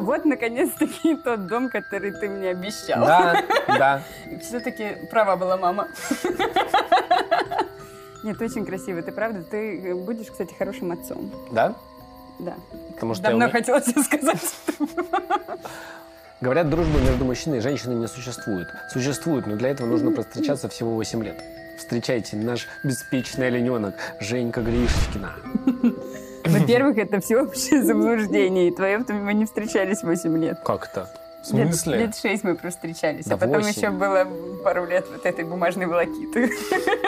Вот наконец-таки тот дом, который ты мне обещал. Да, да. Все-таки права была мама. Нет, очень красиво, ты правда. Ты будешь, кстати, хорошим отцом. Да? Да. Потому что Давно уме- хотела тебе сказать. Говорят, дружбы между мужчиной и женщиной не существует. Существует, но для этого нужно встречаться всего 8 лет. Встречайте, наш беспечный олененок Женька Гришкина. Во-первых, это всеобщее заблуждение. И твое, мы не встречались 8 лет. Как это? В Лет, смысле? лет шесть мы просто встречались, Да а потом восемь. еще было пару лет вот этой бумажной волокиты.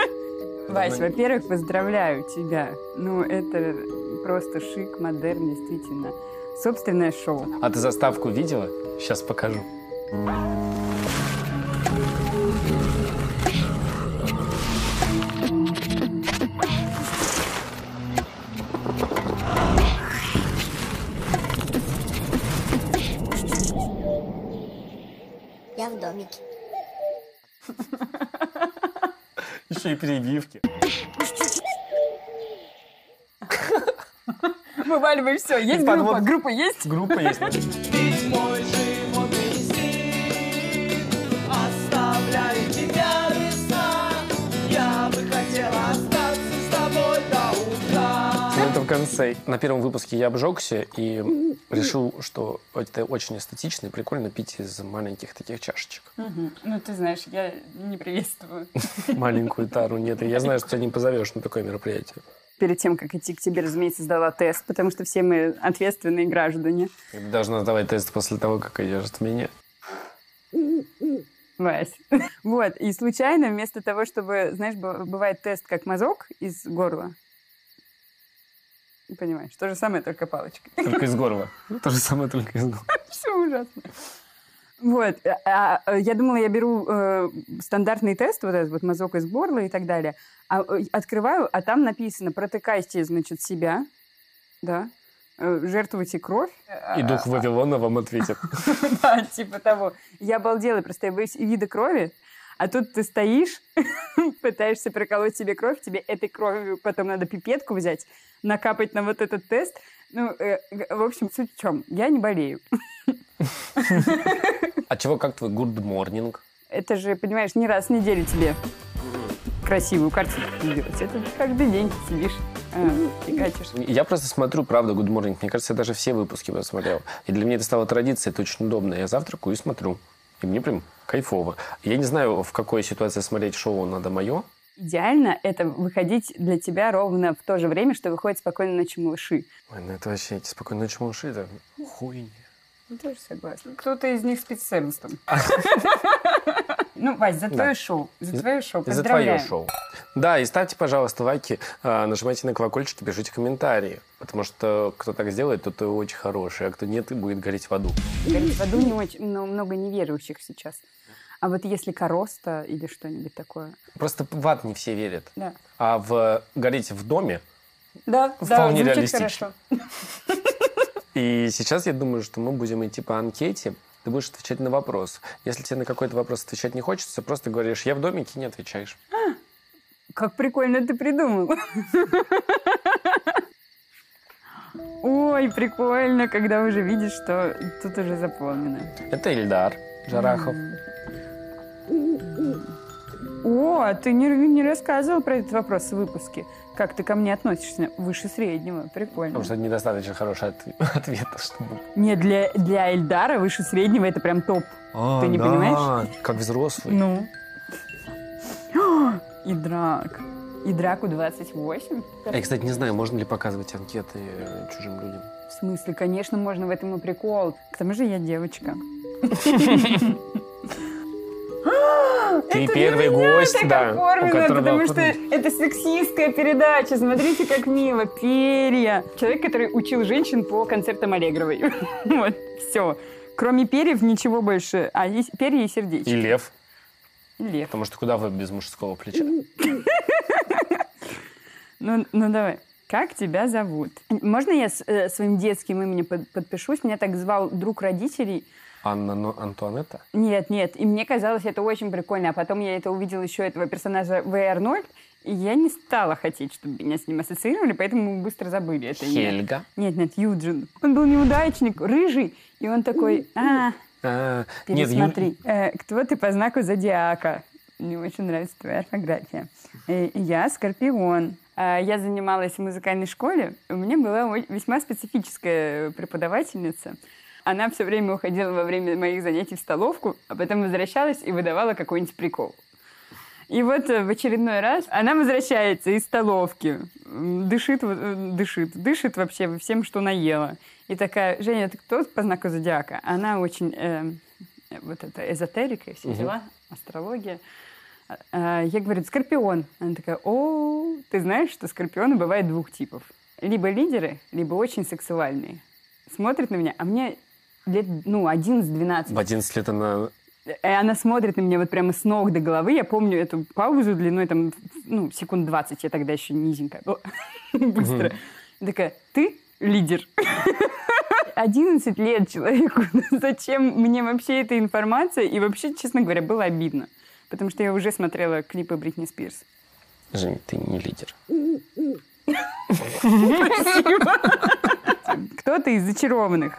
Вась, во-первых, поздравляю тебя. Ну, это просто шик, модерн, действительно. Собственное шоу. А ты заставку видела? Сейчас покажу. В домике. Еще и перебивки. Вываливай все. Есть группа? Группа есть? Группа есть. Конце. На первом выпуске я обжегся и решил, что это очень эстетично и прикольно пить из маленьких таких чашечек. Мгм. Ну, ты знаешь, я не приветствую. Маленькую тару нет. Я знаю, что тебя не позовешь на такое мероприятие. Перед тем, как идти к тебе, разумеется, сдала тест, потому что все мы ответственные граждане. Ты должна сдавать тест после того, как идешь от меня. Вась. Вот, и случайно вместо того, чтобы, знаешь, бывает тест как мазок из горла. Понимаешь, то же самое, только палочкой. Только из горла. То же самое, только из горла. Все ужасно. Вот, а, а, я думала, я беру э, стандартный тест, вот этот вот мазок из горла и так далее, а, э, открываю, а там написано, протыкайте, значит, себя, да, э, жертвуйте кровь. И дух Вавилона вам ответит. Да, типа того. Я обалдела, просто я боюсь вида крови. А тут ты стоишь, пытаешься проколоть себе кровь, тебе этой кровью потом надо пипетку взять, накапать на вот этот тест. Ну, э, в общем, суть в чем? Я не болею. А чего, как твой good morning? Это же, понимаешь, не раз в неделю тебе красивую картинку делать. Это каждый день сидишь, э, фигачишь. Я просто смотрю, правда, Good Morning. Мне кажется, я даже все выпуски посмотрел. И для меня это стало традицией, это очень удобно. Я завтракаю и смотрю. И мне прям кайфово. Я не знаю, в какой ситуации смотреть шоу надо мое. Идеально это выходить для тебя ровно в то же время, что выходит «Спокойной ночи, малыши». Ой, ну это вообще эти спокойной ночи, малыши, это хуйня. Я тоже согласна. Кто-то из них спит с Эванстом. Ну, Вась, за твое шоу. За твое шоу. И за твое шоу. Да, и ставьте, пожалуйста, лайки, а, нажимайте на колокольчик и пишите комментарии. Потому что кто так сделает, тот и очень хороший, а кто нет, и будет гореть в аду. Говорит, в аду не очень, но много неверующих сейчас. А вот если короста или что-нибудь такое. Просто в ад не все верят. Да. А в гореть в доме Да, Вполне да, реалистично. хорошо. И сейчас я думаю, что мы будем идти по анкете. Ты будешь отвечать на вопрос. Если тебе на какой-то вопрос отвечать не хочется, просто говоришь «я в домике» и не отвечаешь. Как прикольно ты придумал. Ой, прикольно, когда уже видишь, что тут уже заполнено. Это Ильдар Жарахов. О, а ты не, не рассказывал про этот вопрос в выпуске. Как ты ко мне относишься? Выше среднего. Прикольно. Потому что это недостаточно хороший от- ответ, чтобы... Не, для, для Эльдара выше среднего это прям топ. А, Ты не да, понимаешь? Как взрослый. Ну. И драк. И драку 28? Я, кстати, не знаю, можно ли показывать анкеты э, чужим людям. В смысле, конечно, можно в этом и прикол. К тому же я девочка. Ты Это первый гость, так да, оформлено, которого потому что это сексистская передача. Смотрите, как мило. Перья. Человек, который учил женщин по концертам Аллегровой. Вот, все. Кроме перьев ничего больше. А есть перья и сердечки. И лев, лев. потому что куда вы без мужского плеча? Ну, ну давай. Как тебя зовут? Можно я с, э, своим детским именем под- подпишусь? Меня так звал друг родителей. Анна но Антуанетта? Нет, нет. И мне казалось это очень прикольно. А потом я это увидела еще этого персонажа В. Арнольд, и я не стала хотеть, чтобы меня с ним ассоциировали, поэтому мы быстро забыли это. Хельга. Нет, нет, Юджин. Он был неудачник, рыжий, и он такой, а, А, нет, пересмотри. Э, кто ты по знаку зодиака? Мне очень нравится твоя орфография. Э, я Скорпион. А, Я занималась в музыкальной школе. У меня была весьма специфическая преподавательница. Она все время уходила во время моих занятий в столовку, а потом возвращалась и выдавала какой-нибудь прикол. И вот э, в очередной раз она возвращается из столовки, дышит, э, дышит, дышит вообще всем, что наела. И такая, Женя, ты кто по знаку зодиака? Она очень, э, вот это, эзотерика все дела, астрология. А, а, Я говорю, скорпион. Она такая, о, ты знаешь, что скорпионы бывают двух типов. Либо лидеры, либо очень сексуальные. Смотрит на меня, а мне лет, ну, 11-12. В 11 лет она... И она смотрит на меня вот прямо с ног до головы. Я помню эту паузу длиной там, ну, секунд 20. Я тогда еще низенькая была. Быстро. Такая, ты лидер. 11 лет человеку. Зачем мне вообще эта информация? И вообще, честно говоря, было обидно. Потому что я уже смотрела клипы Бритни Спирс. Жень, ты не лидер. Кто-то из зачарованных.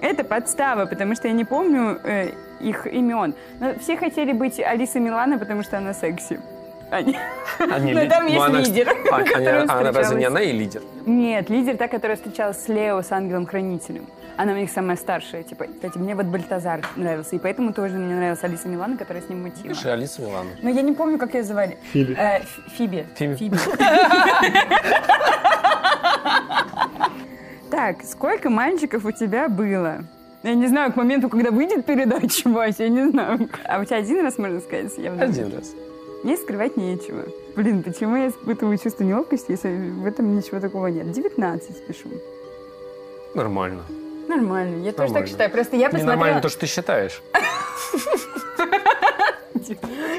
Это подстава, потому что я не помню э, их имен. Но все хотели быть Алисой Милана, потому что она секси. Они- Они Но ли- там ну, есть она, лидер, а, который она разве не она и лидер? Нет, лидер та, которая встречалась с Лео, с ангелом-хранителем. Она у них самая старшая. Типа, кстати, мне вот Бальтазар нравился. И поэтому тоже мне нравилась Алиса Милана, которая с ним мутила. Пиши Алиса Милана. Но я не помню, как ее звали. Фиби. Э, Ф- Фиби. Фиби. Так, сколько мальчиков у тебя было? Я не знаю, к моменту, когда выйдет передача, Вася, я не знаю. А у тебя один раз, можно сказать? Я Один раз. Мне скрывать нечего. Блин, почему я испытываю чувство неловкости, если в этом ничего такого нет? 19 пишу. Нормально. Нормально, я тоже так Нормально. считаю. Просто я посмотрела... Ненормально то, что ты считаешь.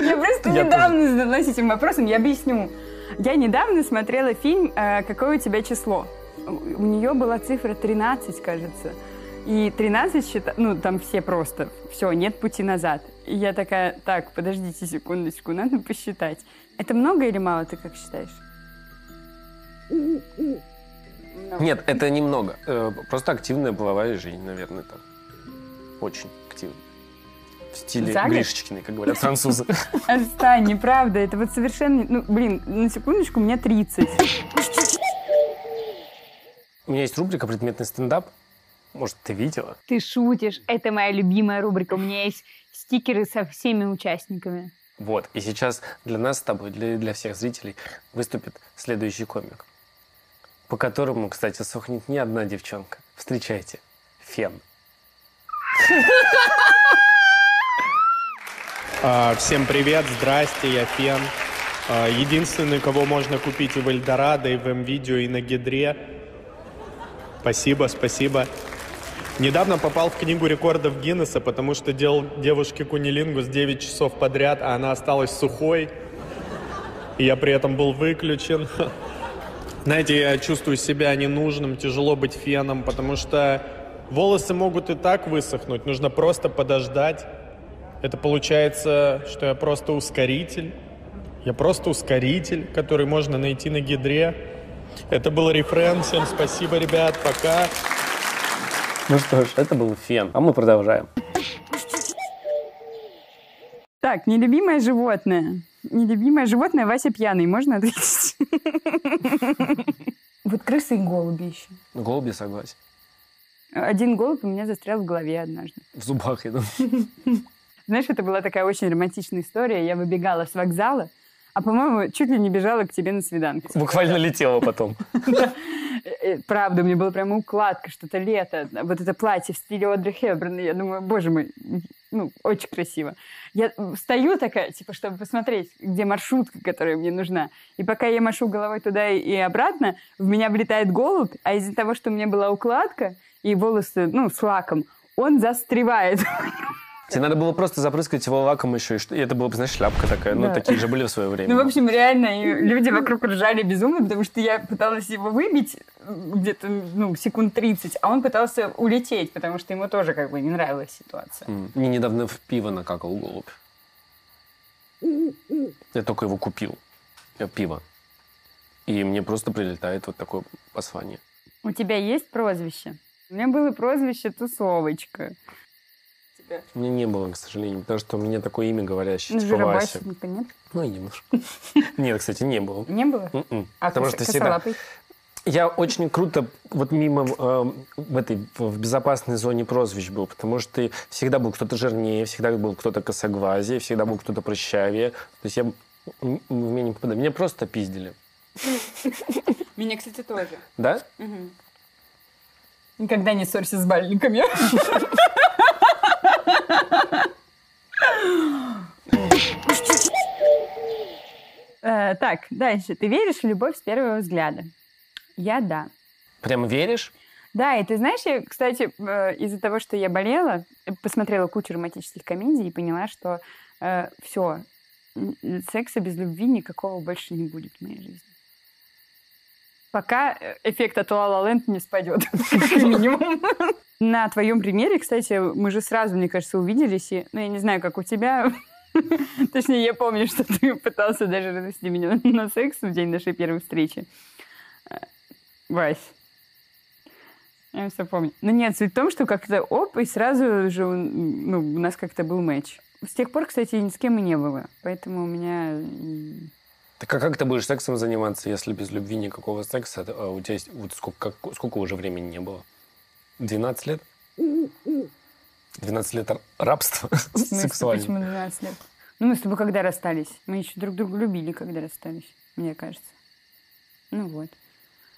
Я просто недавно задалась этим вопросом, я объясню. Я недавно смотрела фильм э, «Какое у тебя число?». У нее была цифра 13, кажется. И 13 счита... Ну, там все просто. Все, нет пути назад. И я такая, так, подождите секундочку, надо посчитать. Это много или мало, ты как считаешь? Много. Нет, это немного. Э, Просто активная половая жизнь, наверное, там. Очень активная. В стиле За год? Гришечкиной, как говорят французы. Отстань, неправда. Это вот совершенно... Ну, блин, на секундочку, мне 30. У меня есть рубрика «Предметный стендап». Может, ты видела? Ты шутишь. Это моя любимая рубрика. У меня есть стикеры со всеми участниками. Вот. И сейчас для нас с тобой, для, для всех зрителей, выступит следующий комик, по которому, кстати, сохнет не одна девчонка. Встречайте. Фен. А, Всем привет, здрасте, я Фен. А, Единственный, кого можно купить и в Эльдорадо, и в М-видео, и на Гидре. Спасибо, спасибо. Недавно попал в книгу рекордов Гиннесса, потому что делал девушке кунилингус 9 часов подряд, а она осталась сухой. И я при этом был выключен. Знаете, я чувствую себя ненужным, тяжело быть феном, потому что волосы могут и так высохнуть, нужно просто подождать. Это получается, что я просто ускоритель. Я просто ускоритель, который можно найти на гидре. Это был рефрен. Всем спасибо, ребят. Пока. Ну что ж, это был Фен. А мы продолжаем. Так, нелюбимое животное. Нелюбимое животное Вася пьяный. Можно ответить? Вот крысы и голуби еще. Голуби согласен. Один голубь у меня застрял в голове однажды. В зубах, я думаю. Знаешь, это была такая очень романтичная история. Я выбегала с вокзала, а, по-моему, чуть ли не бежала к тебе на свиданку. Буквально летела потом. Э, Правда, у меня была прямо укладка, что-то лето, вот это платье в стиле Одри Хепберн. Я думаю, боже мой, ну, очень красиво. Я встаю такая, типа, чтобы посмотреть, где маршрутка, которая мне нужна. И пока я машу головой туда и- и обратно, в меня влетает голубь, а из-за того, что у меня была укладка и волосы, ну, с лаком, он застревает Тебе надо было просто запрыскать его лаком еще, и это была бы, знаешь, шляпка такая. Ну, Да. такие же были в свое время. Ну, в общем, реально, и люди вокруг ржали безумно, потому что я пыталась его выбить где-то, ну, секунд 30, а он пытался улететь, потому что ему тоже как бы не нравилась ситуация. Мне недавно в пиво накакал голубь. Я только его купил. э, Пиво. И мне просто прилетает вот такое послание. У тебя есть прозвище? У меня было прозвище Тусовочка. У меня не было, к сожалению, потому что у меня такое имя говорящее, Ну, типа Вася. нет? Ну, и немножко. Нет, кстати, не было. Не было? М-м. А Потому что всегда... Я очень круто вот мимо э, в этой в безопасной зоне прозвищ был, потому что всегда был кто-то жирнее, всегда был кто-то косоглазее, всегда был кто-то прыщавее. То есть я в меня не попадаю. Меня просто пиздили. Меня, кстати, тоже. Да? Никогда не ссорься с бальниками. Э, Так, дальше. Ты веришь в любовь с первого взгляда? Я да. Прям веришь? Да, и ты знаешь, я, кстати, э, из-за того, что я болела, э, посмотрела кучу романтических комедий и поняла, что все, секса без любви никакого больше не будет в моей жизни. Пока э, эффект от La La не спадет, как минимум. На твоем примере, кстати, мы же сразу, мне кажется, увиделись. И, ну, я не знаю, как у тебя. Точнее, я помню, что ты пытался даже развести меня на секс в день нашей первой встречи. Э, Вась. Я все помню. Но нет, суть в том, что как-то оп, и сразу же ну, у нас как-то был матч. С тех пор, кстати, ни с кем и не было. Поэтому у меня... Так а как ты будешь сексом заниматься, если без любви никакого секса? А у тебя есть... Вот сколько, как- сколько уже времени не было? 12 лет? 12 лет рабства смысле, сексуального. почему 12 лет? Ну, мы с тобой когда расстались? Мы еще друг друга любили, когда расстались, мне кажется. Ну вот.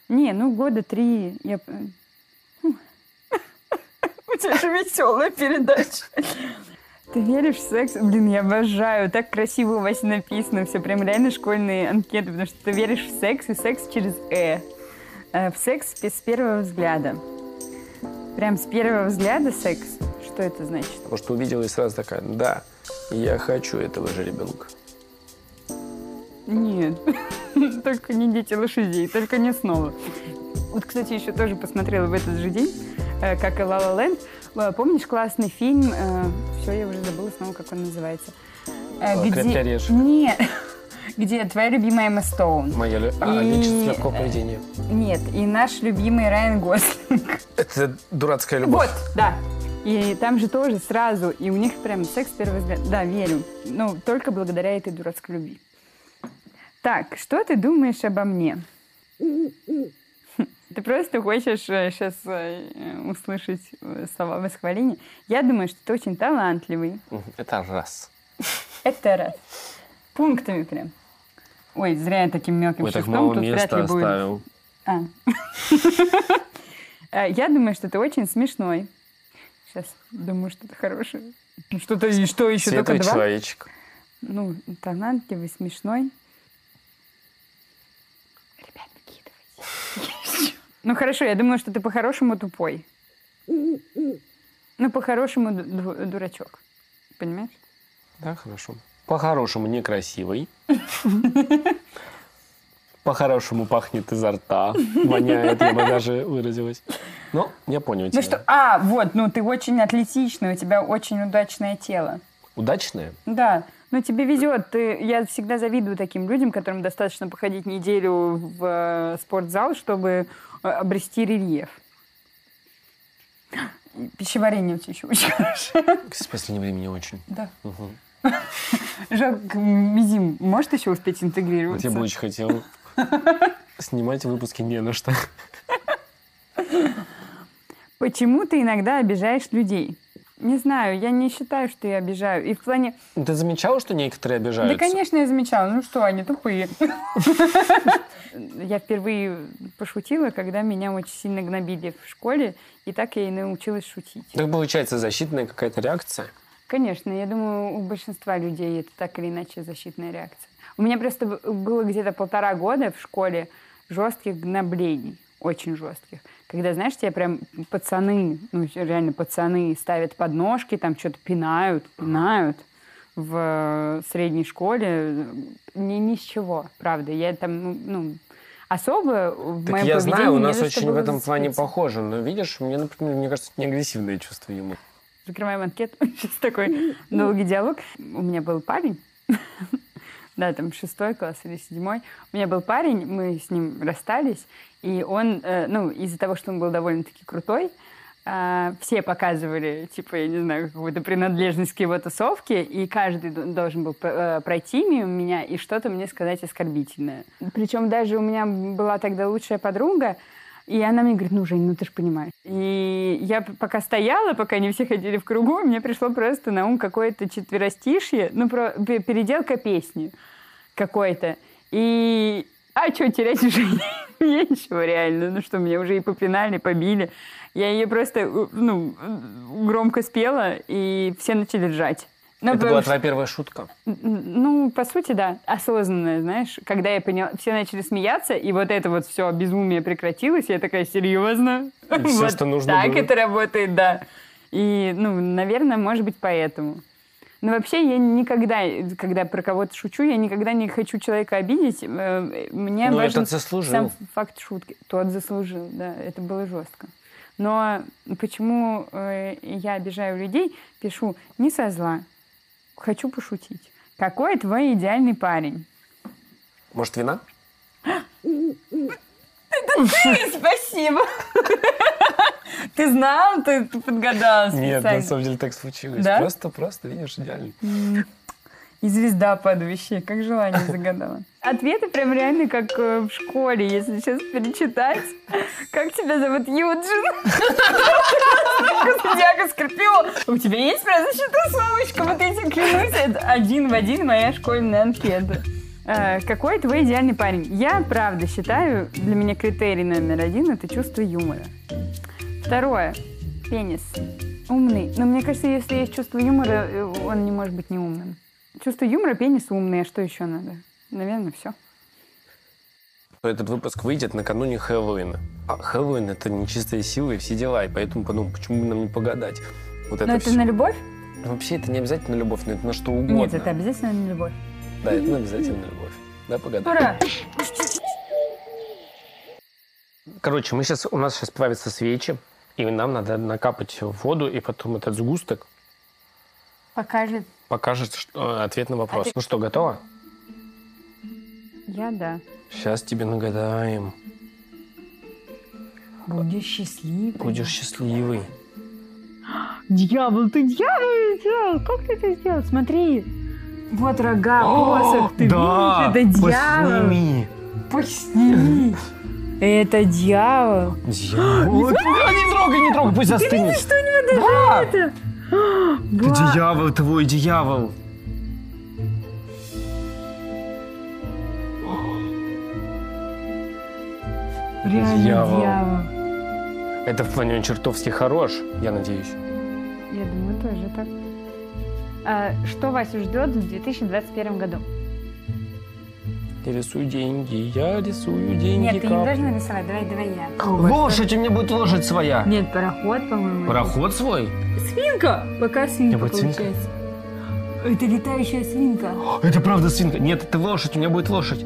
Не, ну года три. Я... п- У тебя же веселая передача. Ты веришь в секс? Блин, я обожаю. Так красиво у вас написано. Все прям реально школьные анкеты, потому что ты веришь в секс, и секс через «э». Э, В секс с первого взгляда. Прям с первого взгляда секс. Что это значит? Потому что увидела и сразу такая, да, я хочу этого же ребенка. Нет, только не дети лошадей, только не снова. Вот, кстати, еще тоже посмотрела в этот же день, э, как и «Ла Ла Ленд». Э, Помнишь классный фильм? Все, я уже забыла снова, как он называется. Э, А, «Крепкий орешек». Нет, где твоя любимая Эмма Стоун. Моя лю- а, И- легкого поведения. Нет, и наш любимый Райан Гослинг. Это дурацкая любовь. Вот, да. И там же тоже сразу, и у них прям секс с первого взгляда. Да, верю. Ну, только благодаря этой дурацкой любви. Так, что ты думаешь обо мне? Ты просто хочешь сейчас услышать э, слова восхваления. Я думаю, что ты очень талантливый. Это раз. Это раз. Пунктами прям. Ой, зря я таким мелким Ой, так шрифтом. мало тут вряд места ли будет. оставил. А. Э, Я думаю, что ты очень смешной. Сейчас думаю, что-то хорошее. Ну, Что-то и что еще только Светлый два? человечек. Ну, талантливый, смешной. Ребят, накидывайте. Ну хорошо, я думаю, что ты по-хорошему тупой. Ну, по-хорошему ду- ду- дурачок. Понимаешь? Да, хорошо. По-хорошему некрасивый. По-хорошему пахнет изо рта. Воняет, я бы даже выразилась. Ну, я понял Ну тебя. что, а, вот, ну ты очень атлетичный, у тебя очень удачное тело. Удачная? Да, ну тебе везет. Ты, я всегда завидую таким людям, которым достаточно походить неделю в э, спортзал, чтобы э, обрести рельеф. Пищеварение у тебя еще очень хорошее. В последнее время не очень. Да. Жалко, Мизим может еще успеть Вот интегрироваться? я бы очень хотел снимать выпуски не на что. Почему ты иногда обижаешь людей? Не знаю, я не считаю, что я обижаю. И в плане... Ты замечала, что некоторые обижаются? Да, конечно, я замечала. Ну что, они тупые. Я впервые пошутила, когда меня очень сильно гнобили в школе, и так я и научилась шутить. Так получается защитная какая-то реакция? Конечно, я думаю, у большинства людей это так или иначе защитная реакция. У меня просто было где-то полтора года в школе жестких гноблений, очень жестких, когда, знаешь, тебе прям пацаны, ну, реально пацаны ставят подножки, там что-то пинают, пинают в средней школе, ни, ни с чего, правда. Я там, ну, ну, особо в Так моем я знаю, у нас очень в этом плане похоже. Но видишь, мне, например, мне кажется, не агрессивное чувство юмора. Закрываем анкету. Сейчас такой долгий диалог. У меня был парень, да, там шестой класс или седьмой. У меня был парень, мы с ним расстались, и он, э, ну, из-за того, что он был довольно-таки крутой, а, все показывали, типа, я не знаю, какую-то принадлежность к его тусовке, и каждый должен был э, пройти мимо меня и что-то мне сказать оскорбительное. Причем даже у меня была тогда лучшая подруга, и она мне говорит, ну, Жень, ну ты же понимаешь. И я пока стояла, пока они все ходили в кругу, мне пришло просто на ум какое-то четверостишье, ну, про, пе- переделка песни какой-то. И... А что терять уже нечего реально. Ну что, меня уже и попинали, побили. Я ее просто, ну, громко спела, и все начали ржать. Ну, Это была твоя первая шутка. ну, по сути, да, осознанная, знаешь. Когда я поняла, все начали смеяться, и вот это вот все безумие прекратилось, я такая, серьезно? И всё, Вот что нужно Так было. это работает, да. И, ну, наверное, может быть, поэтому. Но вообще я никогда, когда про кого-то шучу, я никогда не хочу человека обидеть. Э, Мне Ну, важен этот заслужил. сам факт шутки. Тот заслужил, да, это было жестко. Но почему э, я обижаю людей, пишу не со зла, хочу пошутить. Какой твой идеальный парень? Может, вина? Спасибо. Ты знал, ты подгадал Нет, на самом деле так случилось. Просто, просто, видишь, идеально. И звезда падающая, как желание загадала. Ответы прям реально как э, в школе, если сейчас перечитать. Как тебя зовут? Юджин. Диаго Скорпио. У тебя есть прозвище тусовочка? Вот эти клянусь, это один в один моя школьная анкета. Э, Какой твой идеальный парень? Я, правда, считаю, для меня критерий номер один – это чувство юмора. Второе – пенис. Умный. Но мне кажется, если есть чувство юмора, э, он не может быть не умным. Чувство юмора, пенис умный, а что еще надо? Наверное, все. Этот выпуск выйдет накануне Хэллоуина. А Хэллоуин — это нечистая сила и все дела. И поэтому подумал, почему бы нам не погадать? Вот это Но это всё. на любовь? Вообще, это не обязательно любовь, но это на что угодно. Нет, это обязательно на любовь. Да, это на обязательно любовь. Да, погадай. Ура! Короче, мы сейчас, у нас сейчас плавятся свечи, и нам надо накапать воду, и потом этот сгусток Покажет. Покажет что- ответ на А вопрос. Ну что, готово? Я да. Сейчас тебе нагадаем. Будешь счастливый. Будешь счастливый. Дьявол, ты дьявол сделал! Как ты это сделал? Смотри. Вот рога, посох, ты да, видишь? Это дьявол. посними. Посними. Это дьявол. Дьявол. А, Не трогай, не трогай, пусть застынет. Что у него даже это? Это дьявол, твой дьявол. Реально Дьявол. дьявол. Это в плане он чертовски хорош, я надеюсь. Я думаю, тоже так. А, что Васю ждет в 2021 году? Я рисую деньги, я рисую деньги. Нет, ты не кап- должна рисовать. Давай, давай я. Лошадь, у меня будет лошадь своя. Нет, пароход, по-моему. Пароход свой? Свинка! Пока свинка будет свинка? получается. Это летающая свинка. Это правда свинка. Нет, это лошадь, у меня будет лошадь.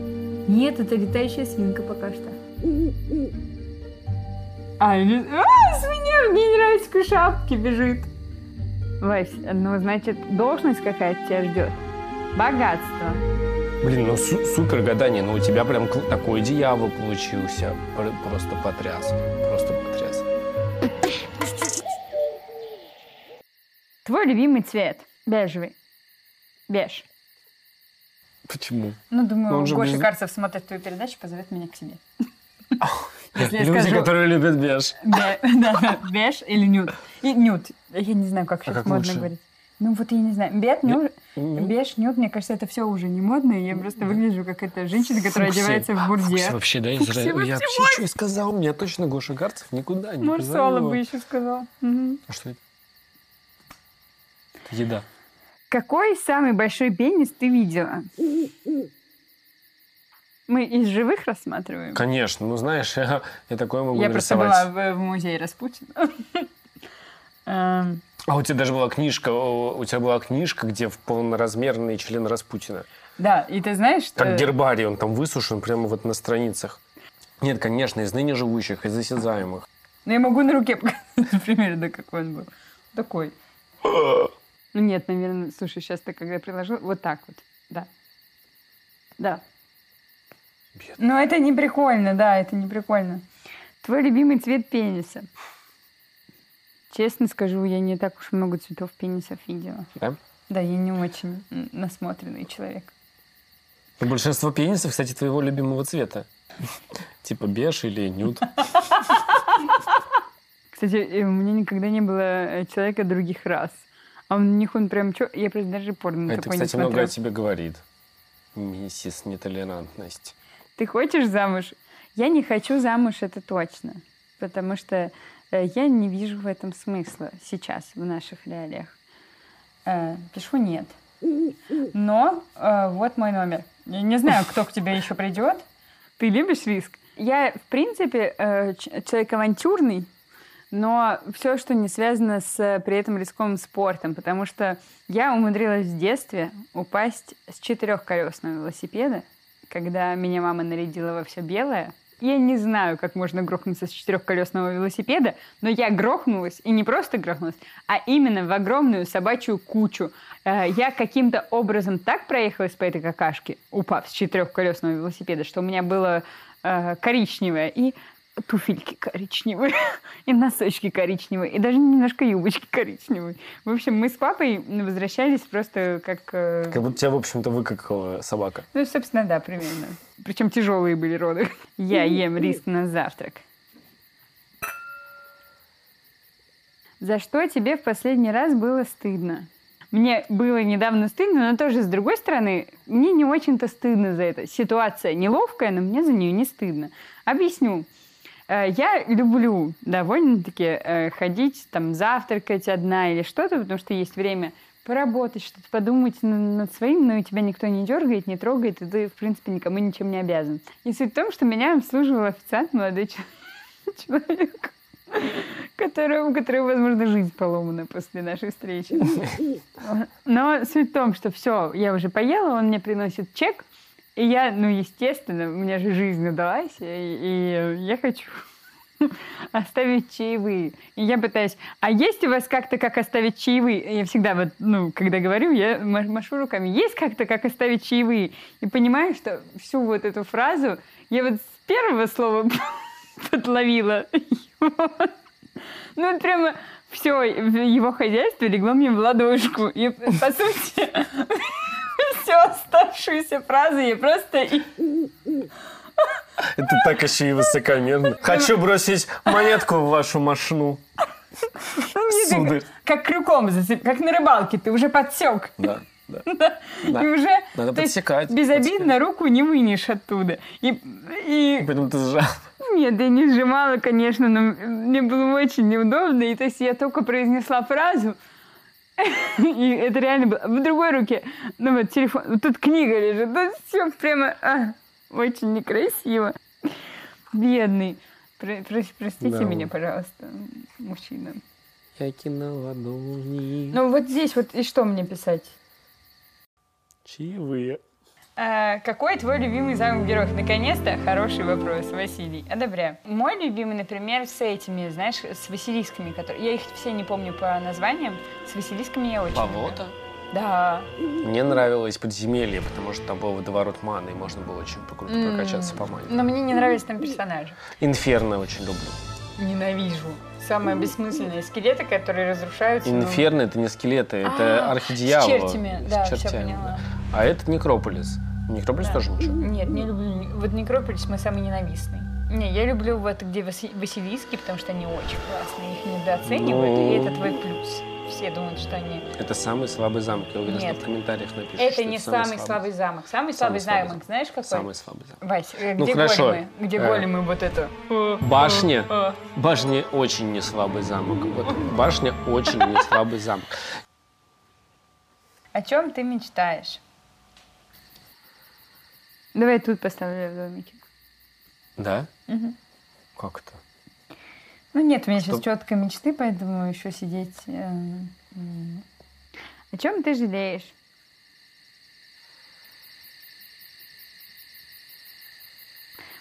Нет, это летающая свинка пока что. А, а, свинья в генеральской шапке бежит. Вась, ну, значит, должность какая-то тебя ждет. Богатство. Блин, ну су- супер гадание, но у тебя прям такой дьявол получился. Пр- Просто потряс. Просто потряс. Твой любимый цвет. Бежевый. Беж. Почему? Ну, Ну, думаю, он же Гоша без- Карцев смотрит твою передачу, позовет меня к себе. Люди, которые любят беж. да, беж или нюд. И нюд. Я не знаю, как сейчас как модно говорить. Ну, вот я не знаю. Бед, Нюд? беж, нюд, мне кажется, это все уже не модно. и Я просто выгляжу как эта женщина, которая Фуксия. одевается в бурде. вообще, да, Фуксия Израиль. вообще Я вообще что сказал, меня точно Гоша Гарцев никуда не Марсала позовет. бы еще сказал. Мгм. А что это? Это еда. Мы из живых рассматриваем? Конечно, ну знаешь, я, я такое могу Я просто нарисовать. была в, в музее Распутина. А у тебя даже была книжка, у тебя была книжка, где в полноразмерный член Распутина. Да, и ты знаешь, что... Как гербарий, он там высушен прямо вот на страницах. Нет, конечно, из ныне живущих, из осязаемых. Ну, я могу на руке показать примерно, какой он был. Такой. Ну, нет, наверное, слушай, сейчас ты когда приложил, вот так вот, да. Да. Бедный. Ну, это не прикольно, да, это не прикольно. Твой любимый цвет пениса? Честно скажу, я не так уж много цветов пенисов видела. Да? Да, я не очень насмотренный человек. Ну, Большинство пенисов, кстати, твоего любимого цвета. Типа беж или нюд. Кстати, э, у меня никогда не было э, человека других рас. А у них он прям чё... Я просто даже порно Это, кстати, много о тебе говорит. Миссис Нетолерантность. Ты хочешь замуж? Я не хочу замуж, это точно. Потому что я не вижу в этом смысла сейчас, в наших реалиях. Э, пишу нет. Но э, вот мой номер. Я не знаю, кто к тебе еще придет. Ты любишь риск? Я, в принципе, э, человек авантюрный, но все, что не связано с э, при этом рисковым спортом, потому что я умудрилась в детстве упасть с четырехколесного велосипеда, когда меня мама нарядила во все белое. Я не знаю, как можно грохнуться с четырехколесного велосипеда, но я грохнулась, и не просто грохнулась, а именно в огромную собачью кучу. Э, Я каким-то образом так проехалась по этой какашке, упав с четырехколесного велосипеда, что у меня было э, коричневое и туфельки коричневые, и носочки коричневые, и даже немножко юбочки коричневые. В общем, мы с папой возвращались просто как... э, Как будто тебя, в общем-то, выкакала собака. ну, собственно, да, примерно. Причем тяжелые были роды. Я ем риск на завтрак. За что тебе в последний раз было стыдно? Мне было недавно стыдно, но тоже, с другой стороны, мне не очень-то стыдно за это. Ситуация неловкая, но мне за нее не стыдно. Объясню. Э, Я люблю довольно-таки э, ходить, там, завтракать одна или что-то, потому что есть время поработать, что-то подумать над своим, но и тебя никто не дергает, не трогает, и ты, в принципе, никому ничем не обязан. И суть в том, что меня обслуживал официант, молодой чел- человек, у которого, возможно, жизнь поломана после нашей встречи. Но суть в том, что все, я уже поела, он мне приносит чек, и я, ну, естественно, у меня же жизнь удалась, и, и я хочу оставить чаевые. И я пытаюсь, а есть у вас как-то, как оставить чаевые? Я всегда вот, ну, когда говорю, я ма- машу руками. Есть как-то, как оставить чаевые? И понимаю, что всю вот эту фразу я вот с первого слова подловила. Ну, прямо все, его хозяйство легло мне в ладошку. И, по сути, всю оставшуюся фразу я просто... Это так еще и высокомерно. Хочу бросить монетку в вашу машину. Ну, Сударь. как крюком как на рыбалке, ты уже подсек. Да, да. Да. Да. И уже Надо то есть подсекать, безобидно руку не вынешь оттуда. И, и Поэтому ты сжал. нет, я не сжимала, конечно, но мне было очень неудобно. И то есть я только произнесла фразу, и это реально было. В другой руке, ну вот телефон, вот тут книга лежит, тут все прямо а, очень некрасиво. Бедный. Про- про- простите Да. меня, пожалуйста, мужчина. Я кинул ладони. Ну вот здесь вот и что мне писать? Чаевые. А, какой твой любимый замок героев? Наконец-то хороший вопрос, Василий. Одобряю. Мой любимый, например, с этими, знаешь, с Василисками, которые... Я их все не помню по названиям. С Василисками я очень Болото? люблю. Да. Мне нравилось подземелье, потому что там был водоворот маны, и можно было очень круто прокачаться по мане. Но мне не нравились там персонажи. Инферно очень люблю. Ненавижу. Самые бессмысленные скелеты, которые разрушаются. Инферно это не скелеты, это А, архидьяволы. С чертями, С да, все поняла. А это Некрополис. Некрополис Да. тоже ничего. Нет, не люблю. Вот Некрополис мой самый ненавистный. Не, я люблю вот где Васи- Василиски, потому что они очень классные, их недооценивают, Ну. и это твой плюс. Все думают, что они... Это самый слабый замок. Я уверен, что Нет. в комментариях напишут, это что не самый слабый замок. Самый слабый слабый замок, знаешь какой? Самый слабый замок. Вась, э, Ну, где хорошо. големы? Где Э, големы вот это? Башня. Э, Башня очень не слабый замок. Вот башня очень не слабый замок. О чем ты мечтаешь? Давай тут поставлю домики. Да? Мгм. Как это? Ну нет, у меня сейчас Чтоб- четкой мечты, поэтому еще сидеть. м. О чем ты жалеешь?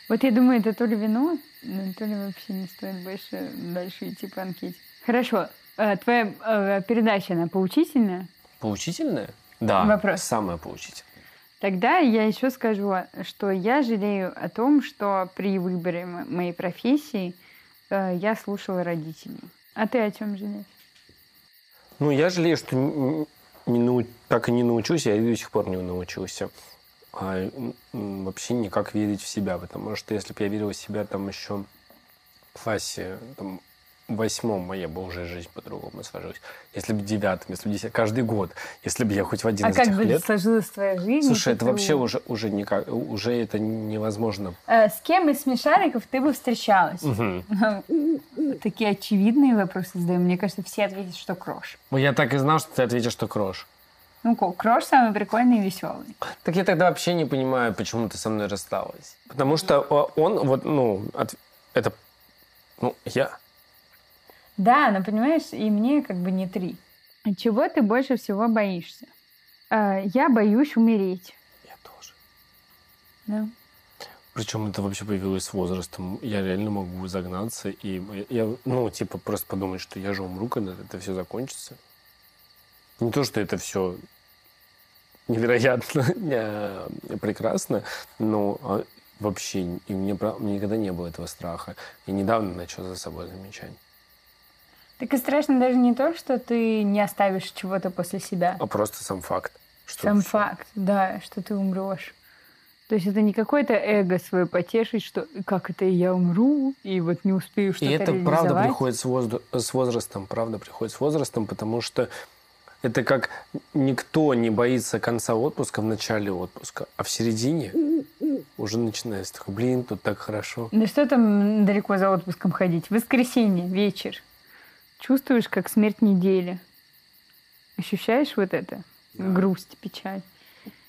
Вот я думаю, это то ли вино, ну, то ли вообще не стоит больше дальше идти по анкете. Хорошо. э, Твоя э, передача, она поучительная? Поучительное? Да. Вопрос. Самое поучительное. Тогда я еще скажу, что я жалею о том, что при выборе мо- моей профессии э, я слушала родителей. А ты о чем жалеешь? Ну, я жалею, что не нау- так и не научусь, я до сих пор не научился. А, вообще никак верить в себя, потому что если бы я верил в себя там еще в классе там, восьмом, моя бы уже жизнь по-другому сложилась. Если бы девятом, если бы десятом, каждый год, если бы я хоть в один А из как этих бы лет... сложилась твоя жизнь? Слушай, это вообще уже, уже никак, уже это невозможно. Э, С кем из смешариков ты бы встречалась? Мгм. Такие очевидные вопросы задаем. Мне кажется, все ответят, что Крош. Ну, Я так и знал, что ты ответишь, что крош. Ну, Крош самый прикольный и веселый. Так я тогда вообще не понимаю, почему ты со мной рассталась. Потому что а, он, вот, ну, от- это, ну, я. Да, но понимаешь, и мне как бы не три. А Чего ты больше всего боишься? Э, Я боюсь умереть. Я тоже. Да. Причем это вообще появилось с возрастом. Я реально могу загнаться и, я, ну, типа, просто подумать, что я же умру, когда это все закончится. Не то, что это все невероятно э, прекрасно, но а, вообще и мне, меня никогда не было этого страха. Я недавно начал за собой замечать. Так и страшно даже не то, что ты не оставишь чего-то после себя. А просто сам факт. Что Сам факт, да, что ты умрешь. То есть это не какое-то эго свое потешить, что как это я умру, и вот не успею И что-то это правда приходит с, возду- с возрастом, правда приходит с возрастом, потому что это как никто не боится конца отпуска в начале отпуска, а в середине уже начинается такой, блин, тут так хорошо. Да что там далеко за отпуском ходить? Воскресенье, вечер. Чувствуешь, как смерть недели. Ощущаешь вот это? Грусть, печаль.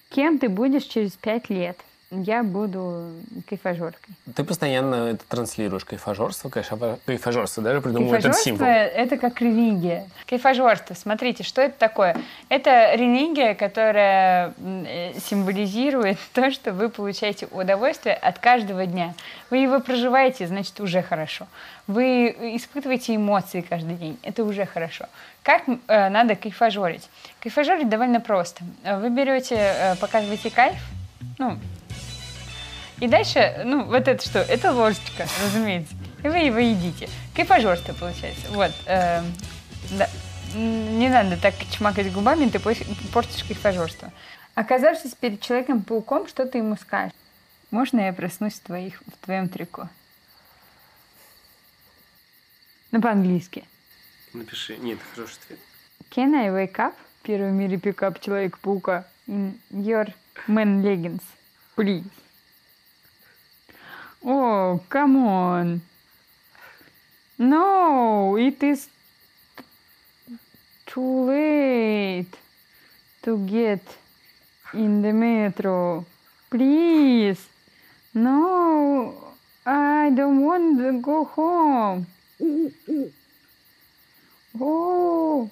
Кем ты будешь через пять лет? Я буду кайфажоркой. Ты постоянно это транслируешь, кайфажорство, кайфа- кайфажорство, даже придумал этот символ. – это как религия. Кайфажорство, смотрите, что это такое? Это религия, которая э, символизирует то, что вы получаете удовольствие от каждого дня. Вы его проживаете, значит, уже хорошо. Вы испытываете эмоции каждый день, это уже хорошо. Как э, надо кайфажорить? Кайфажорить довольно просто. Вы берете, э, показываете кайф, ну, и дальше, ну, вот это что? Это ложечка, разумеется. И вы его едите. Кайфажорство получается. Вот. эм, да. Не надо так чмакать губами, ты портишь кайфажорство. Оказавшись перед человеком-пауком, что ты ему скажешь? Можно я проснусь в, твоих, в твоем трико? Ну, по-английски. Напиши. Нет, хороший ответ. Can I wake up? Первый в мире пикап Человек-паука. In your man leggings. Please. О, come on. No, it is too late to get in the metro. Please. No, I don't want to go home. Oh.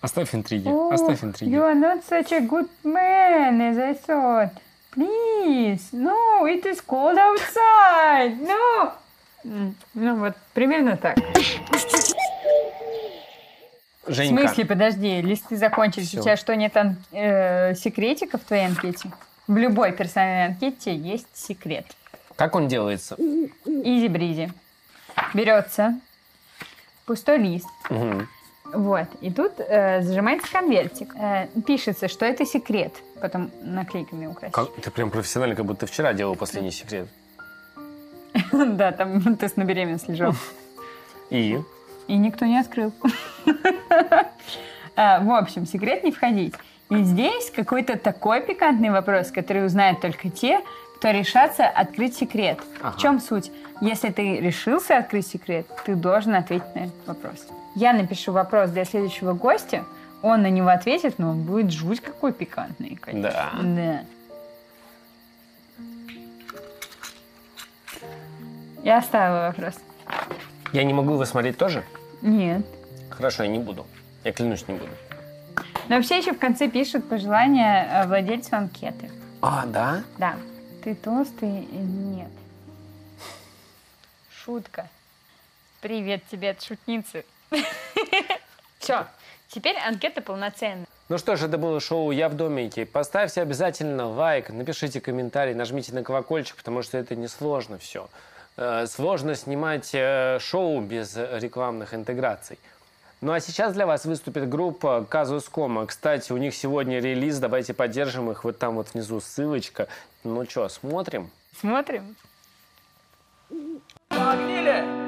Оставь интриги, Oh, оставь интриги. You are not such a good man as I thought. Please, no, it is cold outside. No. Ну вот, примерно так. В Женька, смысле, подожди, листы закончились. Всё. У тебя что, нет ан- э, секретиков в твоей анкете? В любой персональной анкете есть секрет. как он делается? Изи-бризи. Берется пустой лист, Мгм. Вот, и тут э, зажимается конвертик. Э, пишется, что это секрет. Потом наклейками украсить. Как- ты прям профессионально, как будто вчера делал последний секрет. Да, там тест на беременность лежал. И? И никто не открыл. А, В общем, секрет не входить. И здесь какой-то такой пикантный вопрос, который узнают только те, кто решатся открыть секрет. Ага. В чем суть? Если ты решился открыть секрет, ты должен ответить на этот вопрос. Я напишу вопрос для следующего гостя, он на него ответит, но он будет жуть какой пикантный, конечно. Да. да. Я оставила вопрос. Я не могу его смотреть тоже? Нет. Хорошо, я не буду. Я клянусь, не буду. Но вообще еще в конце пишут пожелания э, владельцу анкеты. А, да? Да. Ты толстый или нет? Шутка. Привет тебе от шутницы. Все. Теперь анкета полноценная. Ну что ж, это было шоу «Я в домике». Поставьте обязательно лайк, напишите комментарий, нажмите на колокольчик, потому что это несложно все. Э, Сложно снимать э, шоу без рекламных интеграций. Ну а сейчас для вас выступит группа Казус Кома. Кстати, у них сегодня релиз, давайте поддержим их. Вот там вот внизу ссылочка. Ну что, смотрим? Смотрим. Погнили!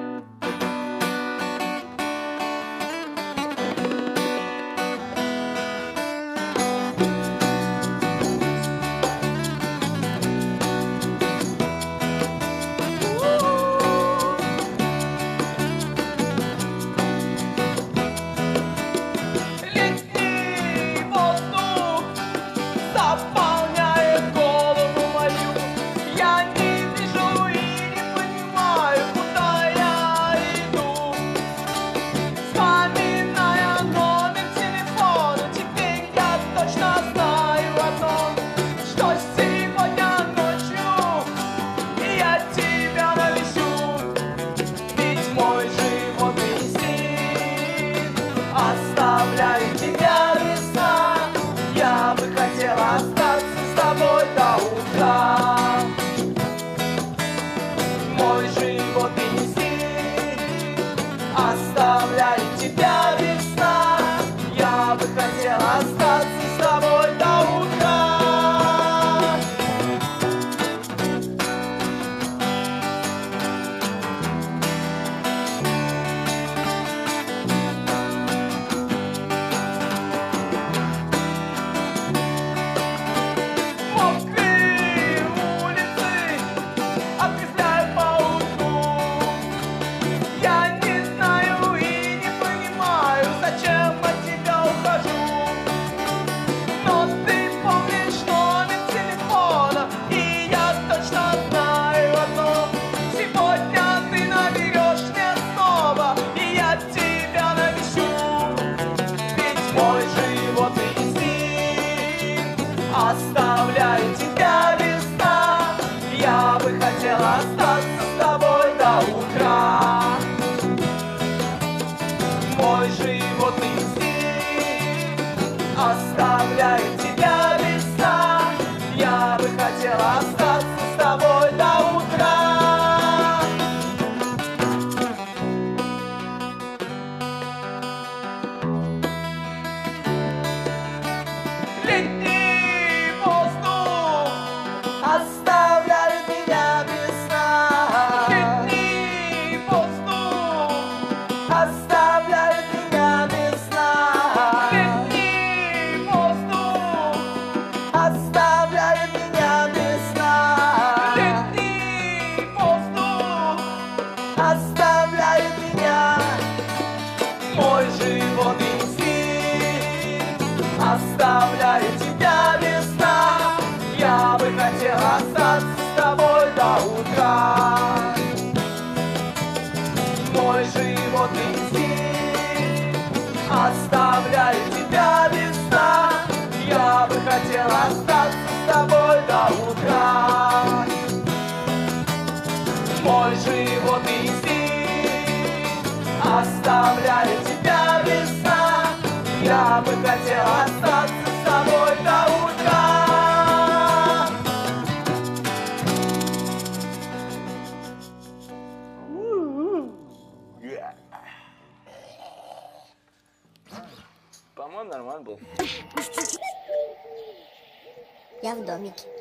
По-моему,